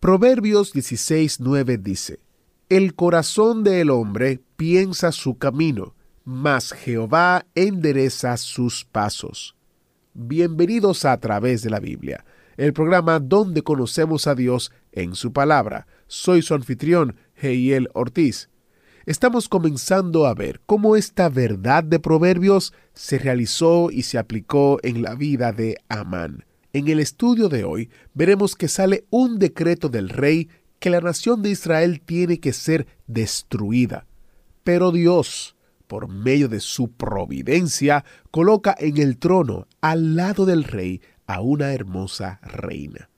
Proverbios 16:9 dice, El corazón del hombre piensa su camino, mas Jehová endereza sus pasos. Bienvenidos a, través de la Biblia, el programa donde conocemos a Dios en su palabra. Soy su anfitrión, Heiel Ortiz. Estamos comenzando a ver cómo esta verdad de Proverbios se realizó y se aplicó en la vida de Amán. En el estudio de hoy veremos que sale un decreto del rey que la nación de Israel tiene que ser destruida. Pero Dios, por medio de su providencia, coloca en el trono al lado del rey a una hermosa reina.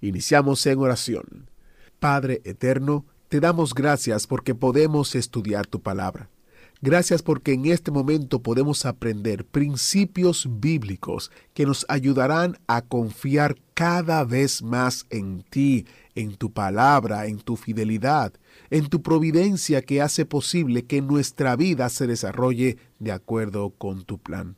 Iniciamos en oración. Padre eterno, te damos gracias porque podemos estudiar tu palabra. Gracias porque en este momento podemos aprender principios bíblicos que nos ayudarán a confiar cada vez más en ti, en tu palabra, en tu fidelidad, en tu providencia que hace posible que nuestra vida se desarrolle de acuerdo con tu plan.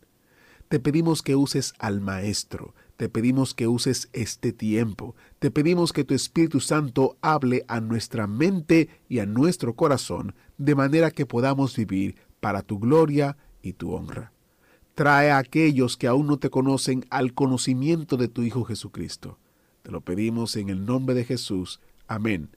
Te pedimos que uses al Maestro, te pedimos que uses este tiempo, te pedimos que tu Espíritu Santo hable a nuestra mente y a nuestro corazón, de manera que podamos vivir para tu gloria y tu honra. Trae a aquellos que aún no te conocen al conocimiento de tu Hijo Jesucristo. Te lo pedimos en el nombre de Jesús. Amén.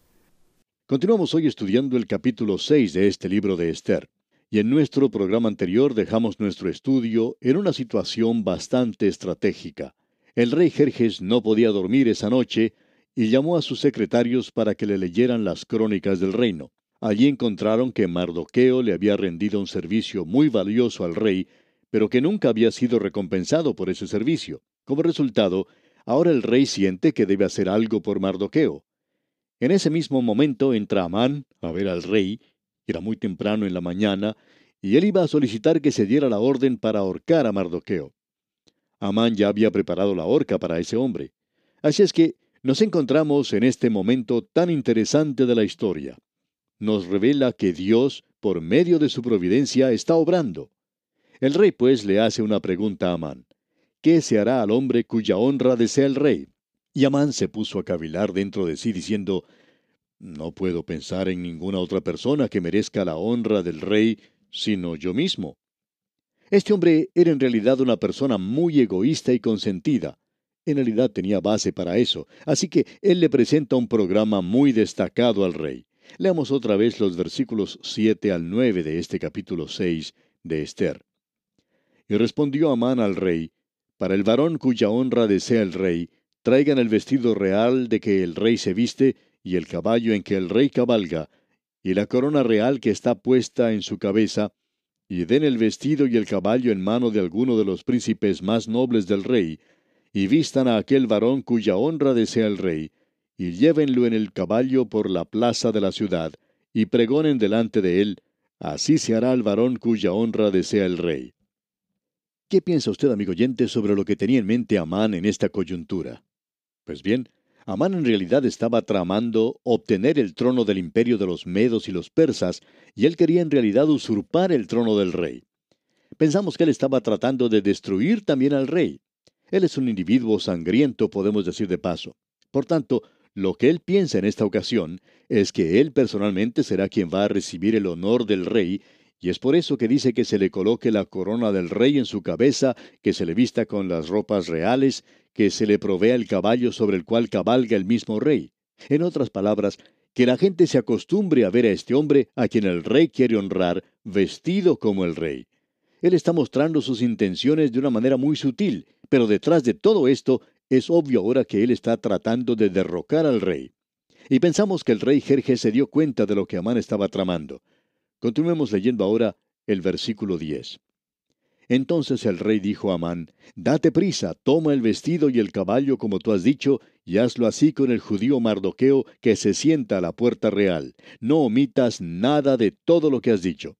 Continuamos hoy estudiando el capítulo 6 de este libro de Esther. Y en nuestro programa anterior dejamos nuestro estudio en una situación bastante estratégica. El rey Jerjes no podía dormir esa noche y llamó a sus secretarios para que le leyeran las crónicas del reino. Allí encontraron que Mardoqueo le había rendido un servicio muy valioso al rey, pero que nunca había sido recompensado por ese servicio. Como resultado, ahora el rey siente que debe hacer algo por Mardoqueo. En ese mismo momento entra Amán a ver al rey, era muy temprano en la mañana, y él iba a solicitar que se diera la orden para ahorcar a Mardoqueo. Amán ya había preparado la horca para ese hombre. Así es que nos encontramos en este momento tan interesante de la historia nos revela que Dios, por medio de su providencia, está obrando. El rey pues le hace una pregunta a Amán. ¿Qué se hará al hombre cuya honra desea el rey? Y Amán se puso a cavilar dentro de sí diciendo, No puedo pensar en ninguna otra persona que merezca la honra del rey sino yo mismo. Este hombre era en realidad una persona muy egoísta y consentida. En realidad tenía base para eso, así que él le presenta un programa muy destacado al rey. Leamos otra vez los versículos 7 al 9 de este capítulo 6 de Esther. Y respondió Amán al rey, Para el varón cuya honra desea el rey, traigan el vestido real de que el rey se viste, y el caballo en que el rey cabalga, y la corona real que está puesta en su cabeza, y den el vestido y el caballo en mano de alguno de los príncipes más nobles del rey, y vistan a aquel varón cuya honra desea el rey, y llévenlo en el caballo por la plaza de la ciudad, y pregonen delante de él, así se hará al varón cuya honra desea el rey. ¿Qué piensa usted, amigo oyente, sobre lo que tenía en mente Amán en esta coyuntura? Pues bien, Amán en realidad estaba tramando obtener el trono del imperio de los medos y los persas, y él quería en realidad usurpar el trono del rey. Pensamos que él estaba tratando de destruir también al rey. Él es un individuo sangriento, podemos decir de paso. Por tanto, lo que él piensa en esta ocasión es que él personalmente será quien va a recibir el honor del rey, y es por eso que dice que se le coloque la corona del rey en su cabeza, que se le vista con las ropas reales, que se le provea el caballo sobre el cual cabalga el mismo rey. En otras palabras, que la gente se acostumbre a ver a este hombre a quien el rey quiere honrar, vestido como el rey. Él está mostrando sus intenciones de una manera muy sutil, pero detrás de todo esto es obvio ahora que él está tratando de derrocar al rey. Y pensamos que el rey Jerjes se dio cuenta de lo que Amán estaba tramando. Continuemos leyendo ahora el versículo 10. Entonces el rey dijo a Amán, Date prisa, toma el vestido y el caballo como tú has dicho, y hazlo así con el judío Mardoqueo que se sienta a la puerta real. No omitas nada de todo lo que has dicho.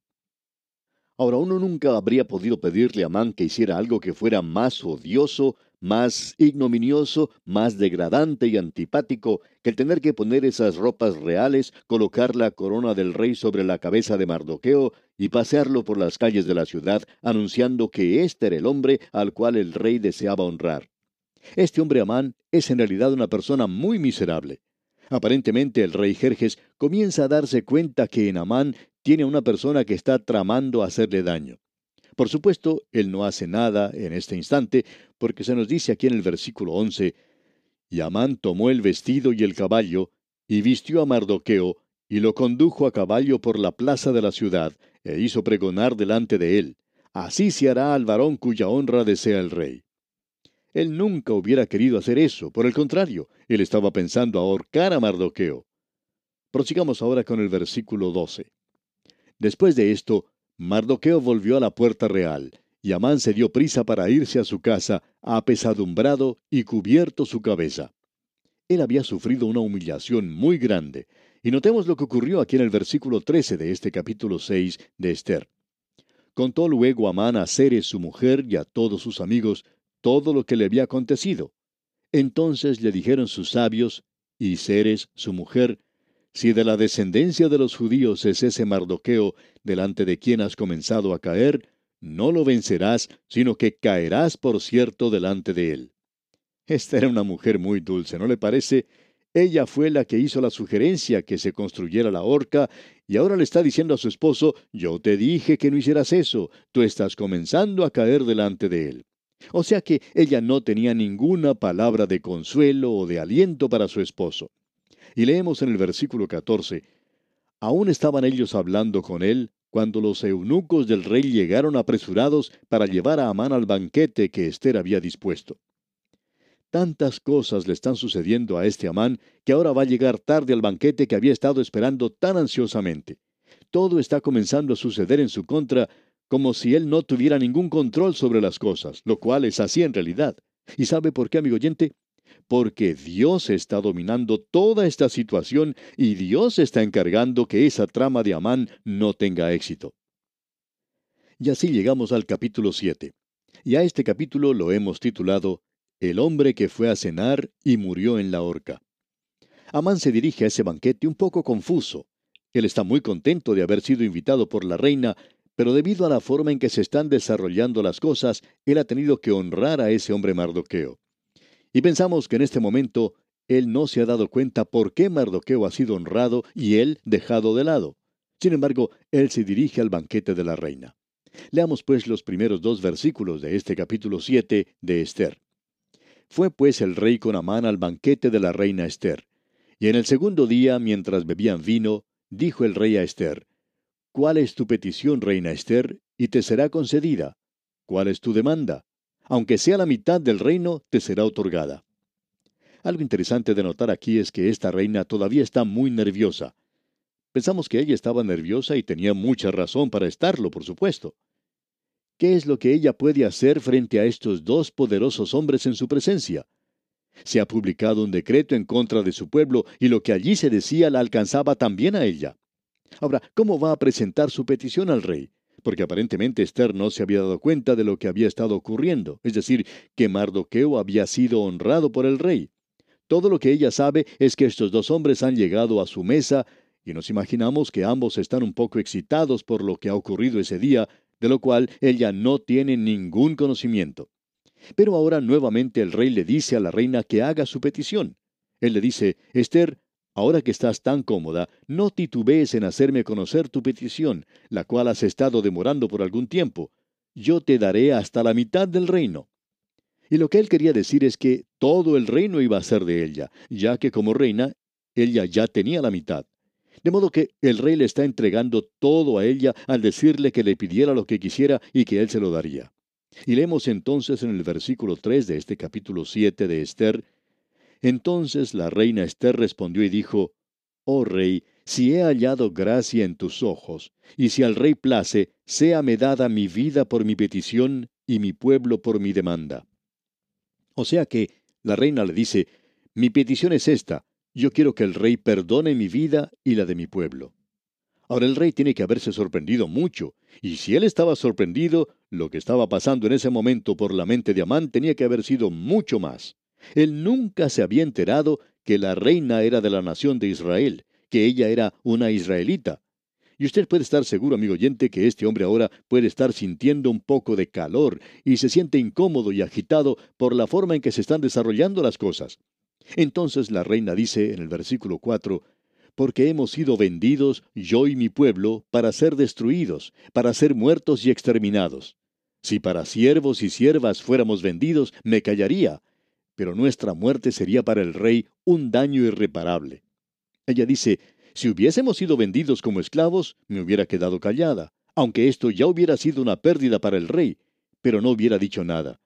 Ahora uno nunca habría podido pedirle a Amán que hiciera algo que fuera más odioso, más ignominioso, más degradante y antipático que el tener que poner esas ropas reales, colocar la corona del rey sobre la cabeza de Mardoqueo y pasearlo por las calles de la ciudad anunciando que este era el hombre al cual el rey deseaba honrar. Este hombre Amán es en realidad una persona muy miserable. Aparentemente el rey Jerjes comienza a darse cuenta que en Amán tiene una persona que está tramando hacerle daño. Por supuesto, él no hace nada en este instante, porque se nos dice aquí en el versículo 11, y Amán tomó el vestido y el caballo, y vistió a Mardoqueo, y lo condujo a caballo por la plaza de la ciudad, e hizo pregonar delante de él, así se hará al varón cuya honra desea el rey. Él nunca hubiera querido hacer eso, por el contrario, él estaba pensando ahorcar a Mardoqueo. Prosigamos ahora con el versículo 12. Después de esto, Mardoqueo volvió a la puerta real, y Amán se dio prisa para irse a su casa, apesadumbrado y cubierto su cabeza. Él había sufrido una humillación muy grande, y notemos lo que ocurrió aquí en el versículo 13 de este capítulo 6 de Esther. Contó luego Amán a Ceres su mujer y a todos sus amigos todo lo que le había acontecido. Entonces le dijeron sus sabios, y Ceres su mujer, si de la descendencia de los judíos es ese Mardoqueo, delante de quien has comenzado a caer, no lo vencerás, sino que caerás por cierto delante de él. Esta era una mujer muy dulce, ¿no le parece? Ella fue la que hizo la sugerencia que se construyera la horca, y ahora le está diciendo a su esposo, yo te dije que no hicieras eso, tú estás comenzando a caer delante de él. O sea que ella no tenía ninguna palabra de consuelo o de aliento para su esposo. Y leemos en el versículo 14, Aún estaban ellos hablando con él cuando los eunucos del rey llegaron apresurados para llevar a Amán al banquete que Esther había dispuesto. Tantas cosas le están sucediendo a este Amán que ahora va a llegar tarde al banquete que había estado esperando tan ansiosamente. Todo está comenzando a suceder en su contra como si él no tuviera ningún control sobre las cosas, lo cual es así en realidad. ¿Y sabe por qué, amigo oyente? Porque Dios está dominando toda esta situación y Dios está encargando que esa trama de Amán no tenga éxito. Y así llegamos al capítulo 7. Y a este capítulo lo hemos titulado El hombre que fue a cenar y murió en la horca. Amán se dirige a ese banquete un poco confuso. Él está muy contento de haber sido invitado por la reina, pero debido a la forma en que se están desarrollando las cosas, él ha tenido que honrar a ese hombre Mardoqueo. Y pensamos que en este momento él no se ha dado cuenta por qué Mardoqueo ha sido honrado y él dejado de lado. Sin embargo, él se dirige al banquete de la reina. Leamos pues los primeros dos versículos de este capítulo 7 de Esther. Fue pues el rey con Amán al banquete de la reina Esther. Y en el segundo día, mientras bebían vino, dijo el rey a Esther, ¿Cuál es tu petición, reina Esther? Y te será concedida. ¿Cuál es tu demanda? Aunque sea la mitad del reino, te será otorgada. Algo interesante de notar aquí es que esta reina todavía está muy nerviosa. Pensamos que ella estaba nerviosa y tenía mucha razón para estarlo, por supuesto. ¿Qué es lo que ella puede hacer frente a estos dos poderosos hombres en su presencia? Se ha publicado un decreto en contra de su pueblo y lo que allí se decía la alcanzaba también a ella. Ahora, ¿cómo va a presentar su petición al rey? Porque aparentemente Esther no se había dado cuenta de lo que había estado ocurriendo, es decir, que Mardoqueo había sido honrado por el rey. Todo lo que ella sabe es que estos dos hombres han llegado a su mesa y nos imaginamos que ambos están un poco excitados por lo que ha ocurrido ese día, de lo cual ella no tiene ningún conocimiento. Pero ahora nuevamente el rey le dice a la reina que haga su petición. Él le dice, Esther, Ahora que estás tan cómoda, no titubees en hacerme conocer tu petición, la cual has estado demorando por algún tiempo. Yo te daré hasta la mitad del reino. Y lo que él quería decir es que todo el reino iba a ser de ella, ya que como reina, ella ya tenía la mitad. De modo que el rey le está entregando todo a ella al decirle que le pidiera lo que quisiera y que él se lo daría. Y leemos entonces en el versículo 3 de este capítulo 7 de Esther, entonces la reina Esther respondió y dijo, Oh rey, si he hallado gracia en tus ojos, y si al rey place, séame dada mi vida por mi petición y mi pueblo por mi demanda. O sea que la reina le dice, Mi petición es esta. Yo quiero que el rey perdone mi vida y la de mi pueblo. Ahora el rey tiene que haberse sorprendido mucho, y si él estaba sorprendido, lo que estaba pasando en ese momento por la mente de Amán tenía que haber sido mucho más. Él nunca se había enterado que la reina era de la nación de Israel, que ella era una israelita. Y usted puede estar seguro, amigo oyente, que este hombre ahora puede estar sintiendo un poco de calor y se siente incómodo y agitado por la forma en que se están desarrollando las cosas. Entonces la reina dice en el versículo 4, porque hemos sido vendidos, yo y mi pueblo, para ser destruidos, para ser muertos y exterminados. Si para siervos y siervas fuéramos vendidos, me callaría, pero nuestra muerte sería para el rey un daño irreparable. Ella dice, si hubiésemos sido vendidos como esclavos, me hubiera quedado callada, aunque esto ya hubiera sido una pérdida para el rey, pero no hubiera dicho nada.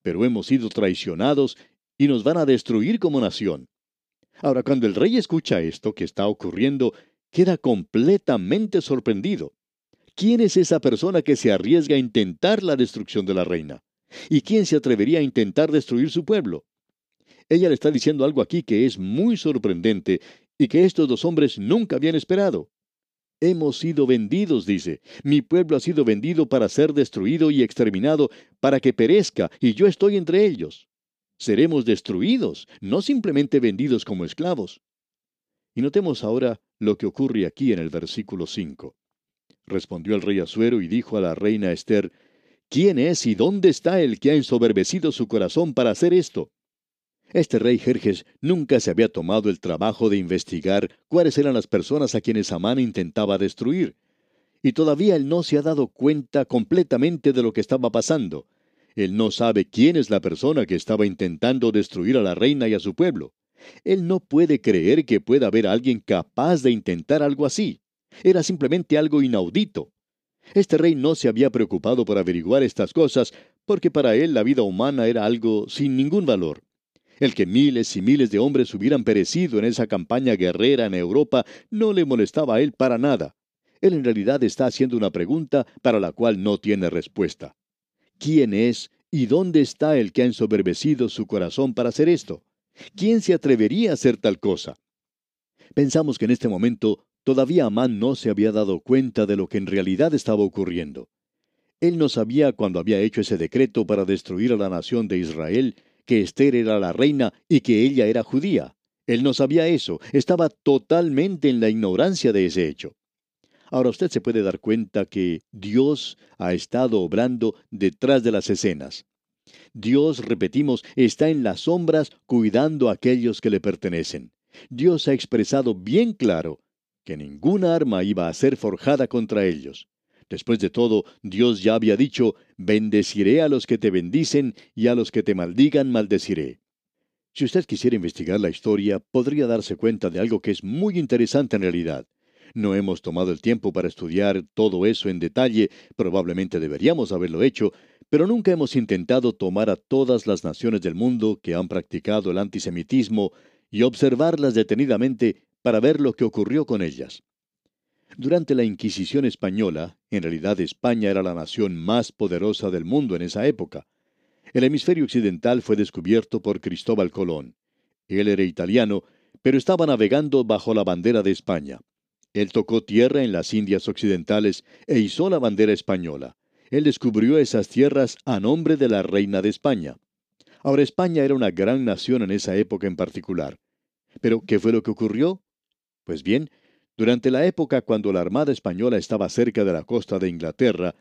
Pero hemos sido traicionados y nos van a destruir como nación. Ahora, cuando el rey escucha esto que está ocurriendo, queda completamente sorprendido. ¿Quién es esa persona que se arriesga a intentar la destrucción de la reina? ¿Y quién se atrevería a intentar destruir su pueblo? Ella le está diciendo algo aquí que es muy sorprendente y que estos dos hombres nunca habían esperado. Hemos sido vendidos, dice. Mi pueblo ha sido vendido para ser destruido y exterminado, para que perezca, y yo estoy entre ellos seremos destruidos, no simplemente vendidos como esclavos. Y notemos ahora lo que ocurre aquí en el versículo 5. Respondió el rey Asuero y dijo a la reina Esther, ¿Quién es y dónde está el que ha ensoberbecido su corazón para hacer esto? Este rey Jerjes nunca se había tomado el trabajo de investigar cuáles eran las personas a quienes Amán intentaba destruir. Y todavía él no se ha dado cuenta completamente de lo que estaba pasando. Él no sabe quién es la persona que estaba intentando destruir a la reina y a su pueblo. Él no puede creer que pueda haber alguien capaz de intentar algo así. Era simplemente algo inaudito. Este rey no se había preocupado por averiguar estas cosas porque para él la vida humana era algo sin ningún valor. El que miles y miles de hombres hubieran perecido en esa campaña guerrera en Europa no le molestaba a él para nada. Él en realidad está haciendo una pregunta para la cual no tiene respuesta. ¿Quién es y dónde está el que ha ensoberbecido su corazón para hacer esto? ¿Quién se atrevería a hacer tal cosa? Pensamos que en este momento todavía Amán no se había dado cuenta de lo que en realidad estaba ocurriendo. Él no sabía cuando había hecho ese decreto para destruir a la nación de Israel que Esther era la reina y que ella era judía. Él no sabía eso, estaba totalmente en la ignorancia de ese hecho. Ahora usted se puede dar cuenta que Dios ha estado obrando detrás de las escenas. Dios, repetimos, está en las sombras cuidando a aquellos que le pertenecen. Dios ha expresado bien claro que ninguna arma iba a ser forjada contra ellos. Después de todo, Dios ya había dicho, bendeciré a los que te bendicen y a los que te maldigan maldeciré. Si usted quisiera investigar la historia, podría darse cuenta de algo que es muy interesante en realidad. No hemos tomado el tiempo para estudiar todo eso en detalle, probablemente deberíamos haberlo hecho, pero nunca hemos intentado tomar a todas las naciones del mundo que han practicado el antisemitismo y observarlas detenidamente para ver lo que ocurrió con ellas. Durante la Inquisición española, en realidad España era la nación más poderosa del mundo en esa época. El hemisferio occidental fue descubierto por Cristóbal Colón. Él era italiano, pero estaba navegando bajo la bandera de España. Él tocó tierra en las Indias Occidentales e hizo la bandera española. Él descubrió esas tierras a nombre de la reina de España. Ahora España era una gran nación en esa época en particular. Pero, ¿qué fue lo que ocurrió? Pues bien, durante la época cuando la Armada Española estaba cerca de la costa de Inglaterra,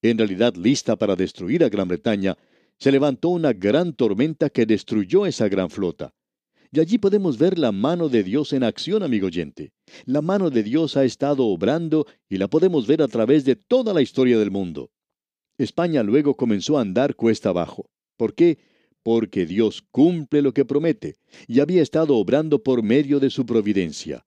en realidad lista para destruir a Gran Bretaña, se levantó una gran tormenta que destruyó esa gran flota. Y allí podemos ver la mano de Dios en acción, amigo oyente. La mano de Dios ha estado obrando y la podemos ver a través de toda la historia del mundo. España luego comenzó a andar cuesta abajo. ¿Por qué? Porque Dios cumple lo que promete y había estado obrando por medio de su providencia.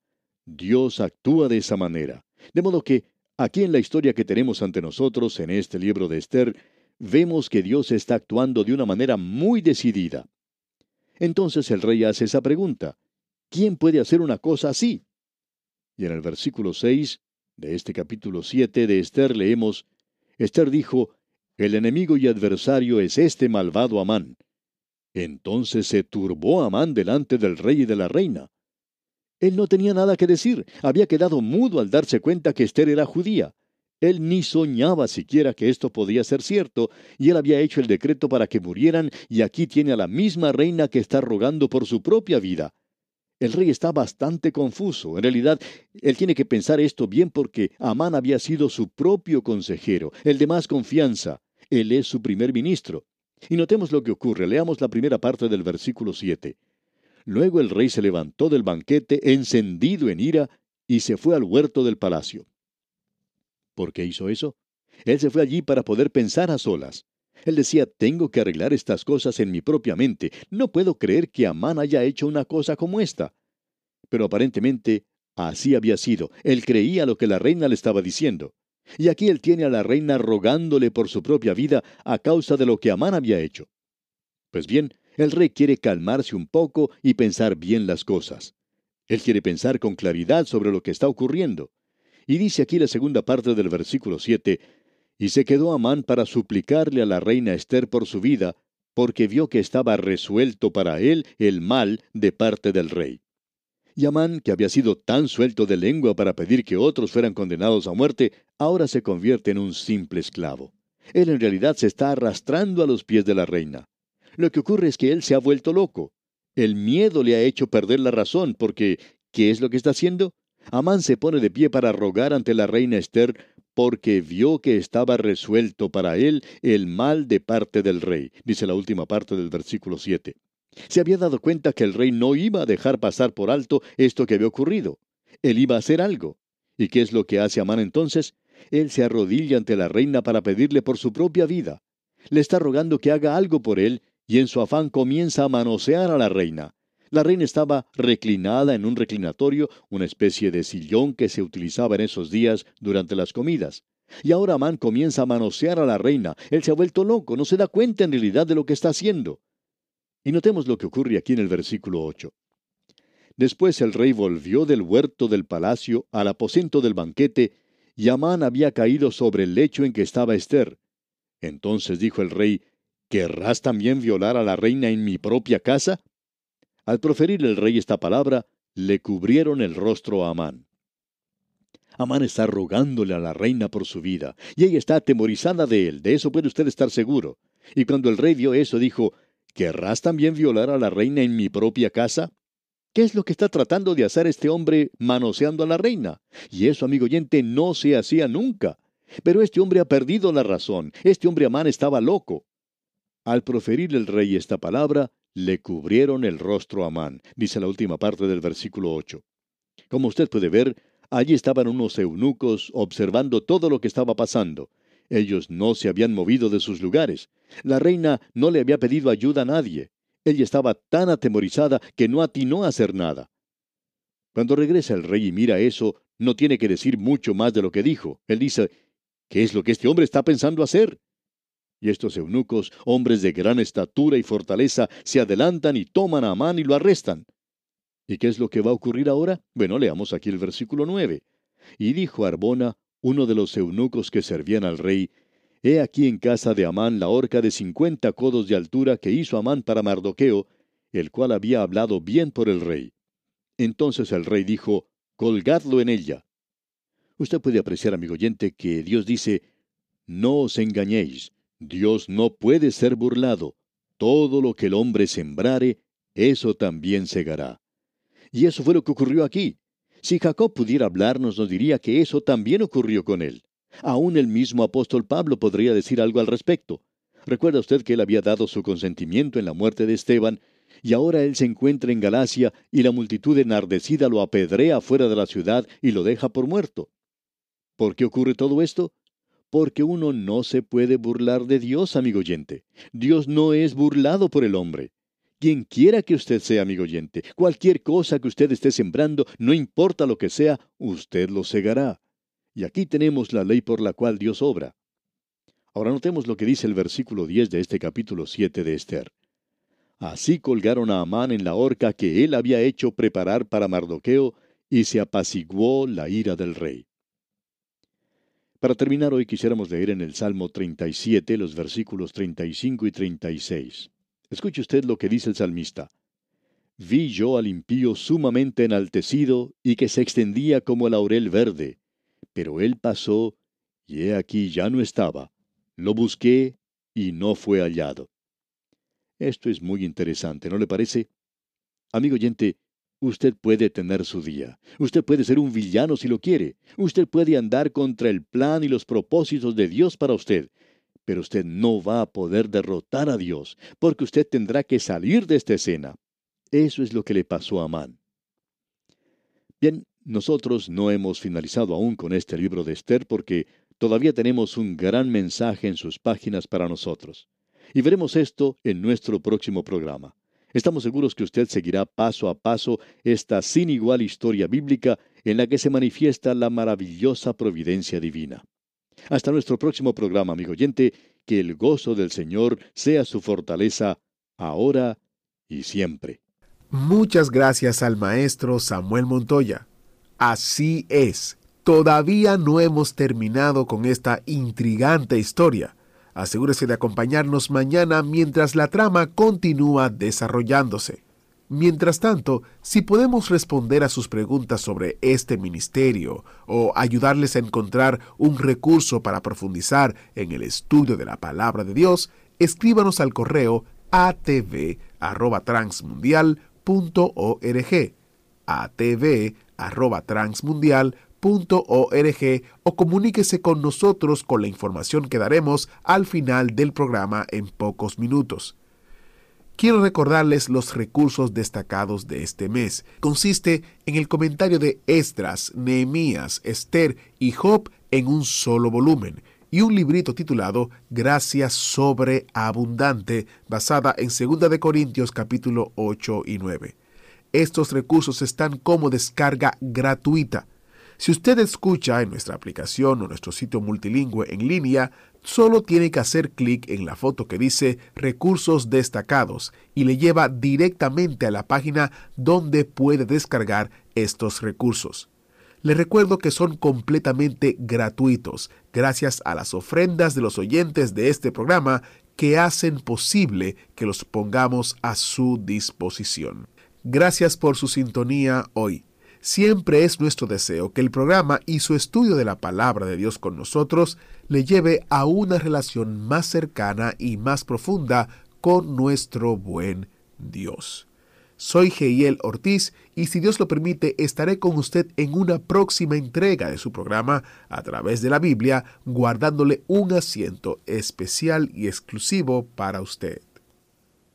Dios actúa de esa manera. De modo que, aquí en la historia que tenemos ante nosotros en este libro de Esther, vemos que Dios está actuando de una manera muy decidida. Entonces el rey hace esa pregunta. ¿Quién puede hacer una cosa así? Y en el versículo 6 de este capítulo 7 de Esther leemos, Esther dijo, El enemigo y adversario es este malvado Amán. Entonces se turbó Amán delante del rey y de la reina. Él no tenía nada que decir, había quedado mudo al darse cuenta que Esther era judía. Él ni soñaba siquiera que esto podía ser cierto, y él había hecho el decreto para que murieran, y aquí tiene a la misma reina que está rogando por su propia vida. El rey está bastante confuso. En realidad, él tiene que pensar esto bien porque Amán había sido su propio consejero, el de más confianza. Él es su primer ministro. Y notemos lo que ocurre. Leamos la primera parte del versículo 7. Luego el rey se levantó del banquete encendido en ira y se fue al huerto del palacio. ¿Por qué hizo eso? Él se fue allí para poder pensar a solas. Él decía, tengo que arreglar estas cosas en mi propia mente. No puedo creer que Amán haya hecho una cosa como esta. Pero aparentemente así había sido. Él creía lo que la reina le estaba diciendo. Y aquí él tiene a la reina rogándole por su propia vida a causa de lo que Amán había hecho. Pues bien, el rey quiere calmarse un poco y pensar bien las cosas. Él quiere pensar con claridad sobre lo que está ocurriendo. Y dice aquí la segunda parte del versículo 7, y se quedó Amán para suplicarle a la reina Esther por su vida, porque vio que estaba resuelto para él el mal de parte del rey. Y Amán, que había sido tan suelto de lengua para pedir que otros fueran condenados a muerte, ahora se convierte en un simple esclavo. Él en realidad se está arrastrando a los pies de la reina. Lo que ocurre es que él se ha vuelto loco. El miedo le ha hecho perder la razón, porque ¿qué es lo que está haciendo? Amán se pone de pie para rogar ante la reina Esther, porque vio que estaba resuelto para él el mal de parte del rey, dice la última parte del versículo 7. Se había dado cuenta que el rey no iba a dejar pasar por alto esto que había ocurrido. Él iba a hacer algo. ¿Y qué es lo que hace Amán entonces? Él se arrodilla ante la reina para pedirle por su propia vida. Le está rogando que haga algo por él, y en su afán comienza a manosear a la reina. La reina estaba reclinada en un reclinatorio, una especie de sillón que se utilizaba en esos días durante las comidas. Y ahora Amán comienza a manosear a la reina. Él se ha vuelto loco, no se da cuenta en realidad de lo que está haciendo. Y notemos lo que ocurre aquí en el versículo 8. Después el rey volvió del huerto del palacio al aposento del banquete, y Amán había caído sobre el lecho en que estaba Esther. Entonces dijo el rey, ¿Querrás también violar a la reina en mi propia casa? Al proferir el rey esta palabra, le cubrieron el rostro a Amán. Amán está rogándole a la reina por su vida, y ella está atemorizada de él, de eso puede usted estar seguro. Y cuando el rey vio eso, dijo, ¿Querrás también violar a la reina en mi propia casa? ¿Qué es lo que está tratando de hacer este hombre manoseando a la reina? Y eso, amigo oyente, no se hacía nunca. Pero este hombre ha perdido la razón. Este hombre Amán estaba loco. Al proferir el rey esta palabra, le cubrieron el rostro a Amán, dice la última parte del versículo 8. Como usted puede ver, allí estaban unos eunucos observando todo lo que estaba pasando. Ellos no se habían movido de sus lugares. La reina no le había pedido ayuda a nadie. Ella estaba tan atemorizada que no atinó a hacer nada. Cuando regresa el rey y mira eso, no tiene que decir mucho más de lo que dijo. Él dice, ¿qué es lo que este hombre está pensando hacer? Y estos eunucos, hombres de gran estatura y fortaleza, se adelantan y toman a Amán y lo arrestan. ¿Y qué es lo que va a ocurrir ahora? Bueno, leamos aquí el versículo 9. Y dijo Arbona, uno de los eunucos que servían al rey, He aquí en casa de Amán la horca de cincuenta codos de altura que hizo Amán para Mardoqueo, el cual había hablado bien por el rey. Entonces el rey dijo, Colgadlo en ella. Usted puede apreciar, amigo oyente, que Dios dice, No os engañéis, Dios no puede ser burlado. Todo lo que el hombre sembrare, eso también segará. Y eso fue lo que ocurrió aquí. Si Jacob pudiera hablarnos, nos diría que eso también ocurrió con él. Aún el mismo apóstol Pablo podría decir algo al respecto. Recuerda usted que él había dado su consentimiento en la muerte de Esteban, y ahora él se encuentra en Galacia y la multitud enardecida lo apedrea fuera de la ciudad y lo deja por muerto. ¿Por qué ocurre todo esto? Porque uno no se puede burlar de Dios, amigo oyente. Dios no es burlado por el hombre. Quien quiera que usted sea, amigo oyente, cualquier cosa que usted esté sembrando, no importa lo que sea, usted lo segará. Y aquí tenemos la ley por la cual Dios obra. Ahora notemos lo que dice el versículo 10 de este capítulo 7 de Esther. Así colgaron a Amán en la horca que él había hecho preparar para Mardoqueo, y se apaciguó la ira del rey. Para terminar hoy quisiéramos leer en el Salmo 37 los versículos 35 y 36. Escuche usted lo que dice el salmista. Vi yo al impío sumamente enaltecido y que se extendía como el laurel verde, pero él pasó y he aquí ya no estaba. Lo busqué y no fue hallado. Esto es muy interesante, ¿no le parece? Amigo oyente, usted puede tener su día. Usted puede ser un villano si lo quiere. Usted puede andar contra el plan y los propósitos de Dios para usted. Pero usted no va a poder derrotar a Dios, porque usted tendrá que salir de esta escena. Eso es lo que le pasó a Amán. Bien, nosotros no hemos finalizado aún con este libro de Esther porque todavía tenemos un gran mensaje en sus páginas para nosotros. Y veremos esto en nuestro próximo programa. Estamos seguros que usted seguirá paso a paso esta sin igual historia bíblica en la que se manifiesta la maravillosa providencia divina. Hasta nuestro próximo programa, amigo oyente, que el gozo del Señor sea su fortaleza, ahora y siempre. Muchas gracias al maestro Samuel Montoya. Así es, todavía no hemos terminado con esta intrigante historia. Asegúrese de acompañarnos mañana mientras la trama continúa desarrollándose. Mientras tanto, si podemos responder a sus preguntas sobre este ministerio o ayudarles a encontrar un recurso para profundizar en el estudio de la palabra de Dios, escríbanos al correo atv@transmundial atv.transmundial.org, atv.transmundial.org o comuníquese con nosotros con la información que daremos al final del programa en pocos minutos. Quiero recordarles los recursos destacados de este mes. Consiste en el comentario de Esdras, Nehemías, Esther y Job en un solo volumen y un librito titulado Gracia sobreabundante, basada en 2 de Corintios capítulo 8 y 9. Estos recursos están como descarga gratuita. Si usted escucha en nuestra aplicación o nuestro sitio multilingüe en línea, solo tiene que hacer clic en la foto que dice Recursos destacados y le lleva directamente a la página donde puede descargar estos recursos. Le recuerdo que son completamente gratuitos, gracias a las ofrendas de los oyentes de este programa que hacen posible que los pongamos a su disposición. Gracias por su sintonía hoy. Siempre es nuestro deseo que el programa y su estudio de la palabra de Dios con nosotros le lleve a una relación más cercana y más profunda con nuestro buen Dios. Soy Geiel Ortiz y si Dios lo permite estaré con usted en una próxima entrega de su programa a través de la Biblia, guardándole un asiento especial y exclusivo para usted.